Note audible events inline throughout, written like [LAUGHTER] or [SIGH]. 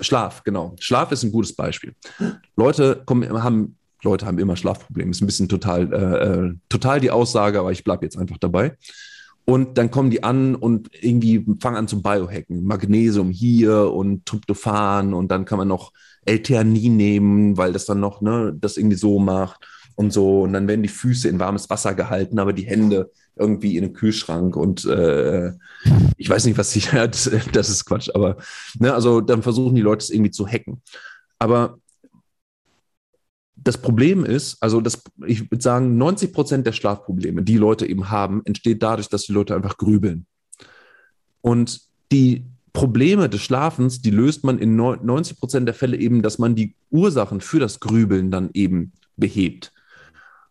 Schlaf, genau. Schlaf ist ein gutes Beispiel. Leute kommen, haben, Leute haben immer Schlafprobleme. Ist ein bisschen total, äh, äh total die Aussage, aber ich bleibe jetzt einfach dabei. Und dann kommen die an und irgendwie fangen an zu biohacken. Magnesium hier und Tryptophan und dann kann man noch L-Theanin nehmen, weil das dann noch ne, das irgendwie so macht und so. Und dann werden die Füße in warmes Wasser gehalten, aber die Hände irgendwie in den Kühlschrank und äh, ich weiß nicht, was sie, [LAUGHS] das, das ist Quatsch, aber ne, also dann versuchen die Leute es irgendwie zu hacken. Aber das Problem ist, also das, ich würde sagen, 90 Prozent der Schlafprobleme, die Leute eben haben, entsteht dadurch, dass die Leute einfach grübeln. Und die Probleme des Schlafens, die löst man in 90 Prozent der Fälle eben, dass man die Ursachen für das Grübeln dann eben behebt.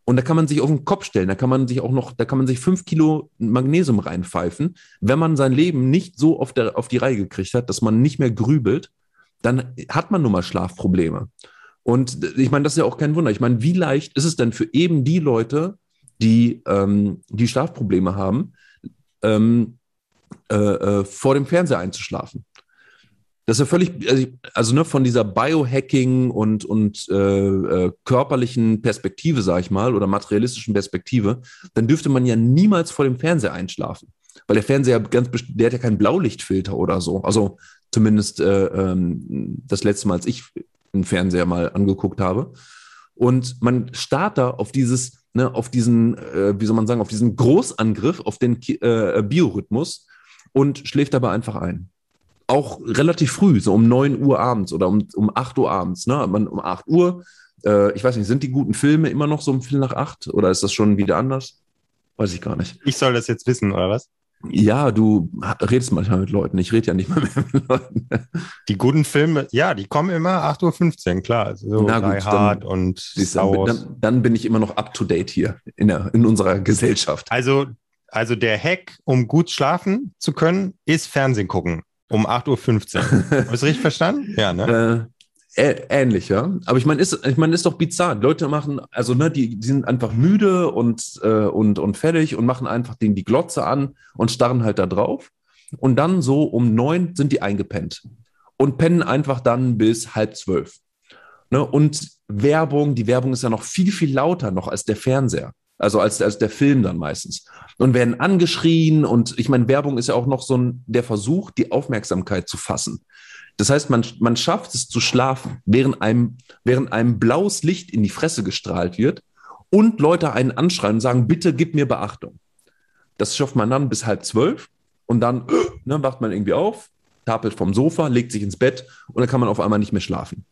Und da kann man sich auf den Kopf stellen, da kann man sich auch noch, da kann man sich fünf Kilo Magnesium reinpfeifen. Wenn man sein Leben nicht so auf, der, auf die Reihe gekriegt hat, dass man nicht mehr grübelt, dann hat man nun mal Schlafprobleme. Und ich meine, das ist ja auch kein Wunder. Ich meine, wie leicht ist es denn für eben die Leute, die, ähm, die Schlafprobleme haben, ähm, äh, äh, vor dem Fernseher einzuschlafen? Das ist ja völlig, also, also ne, von dieser Biohacking und, und äh, äh, körperlichen Perspektive, sage ich mal, oder materialistischen Perspektive, dann dürfte man ja niemals vor dem Fernseher einschlafen. Weil der Fernseher ganz, der hat ja keinen Blaulichtfilter oder so. Also zumindest äh, ähm, das letzte Mal, als ich einen Fernseher mal angeguckt habe. Und man starrt da auf dieses, ne, auf diesen, äh, wie soll man sagen, auf diesen Großangriff auf den äh, Biorhythmus und schläft dabei einfach ein. Auch relativ früh, so um 9 Uhr abends oder um, um 8 Uhr abends. Ne? Man, um 8 Uhr, äh, ich weiß nicht, sind die guten Filme immer noch so um Viertel nach acht oder ist das schon wieder anders? Weiß ich gar nicht. Ich soll das jetzt wissen, oder was? Ja, du redest manchmal mit Leuten. Ich rede ja nicht mal [LAUGHS] mehr mit Leuten. Die guten Filme, ja, die kommen immer 8.15 Uhr, klar. So Na gut, Hard dann, und dann, dann, dann, bin ich immer noch up to date hier in, der, in unserer Gesellschaft. Also, also der Hack, um gut schlafen zu können, ist Fernsehen gucken um 8.15 Uhr. [LAUGHS] Hast du richtig verstanden? Ja, ne? Äh, ähnlich, ja. Aber ich meine, ist, ich meine, ist doch bizarr. Leute machen, also ne, die, die sind einfach müde und, äh, und, und fertig und machen einfach den die Glotze an und starren halt da drauf. Und dann so um neun sind die eingepennt und pennen einfach dann bis halb zwölf. Ne? Und Werbung, die Werbung ist ja noch viel, viel lauter noch als der Fernseher. Also als, als der Film dann meistens. Und werden angeschrien und ich meine, Werbung ist ja auch noch so ein, der Versuch, die Aufmerksamkeit zu fassen. Das heißt, man, man schafft es zu schlafen, während einem, während einem blaues Licht in die Fresse gestrahlt wird und Leute einen anschreien und sagen, bitte gib mir Beachtung. Das schafft man dann bis halb zwölf und dann ne, wacht man irgendwie auf, tapelt vom Sofa, legt sich ins Bett und dann kann man auf einmal nicht mehr schlafen.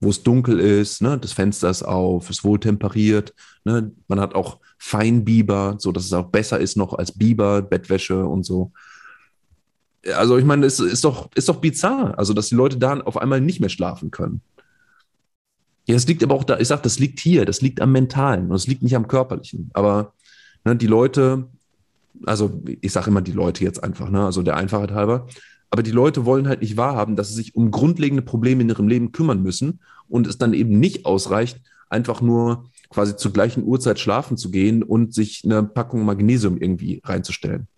Wo es dunkel ist, ne, das Fenster ist auf, ist wohl temperiert, ne, man hat auch Feinbiber, so dass es auch besser ist noch als Biber, Bettwäsche und so also ich meine, es ist doch, ist doch bizarr, also dass die Leute da auf einmal nicht mehr schlafen können. Ja, es liegt aber auch da, ich sage, das liegt hier, das liegt am Mentalen und es liegt nicht am Körperlichen. Aber ne, die Leute, also ich sage immer die Leute jetzt einfach, ne, also der Einfachheit halber, aber die Leute wollen halt nicht wahrhaben, dass sie sich um grundlegende Probleme in ihrem Leben kümmern müssen und es dann eben nicht ausreicht, einfach nur quasi zur gleichen Uhrzeit schlafen zu gehen und sich eine Packung Magnesium irgendwie reinzustellen.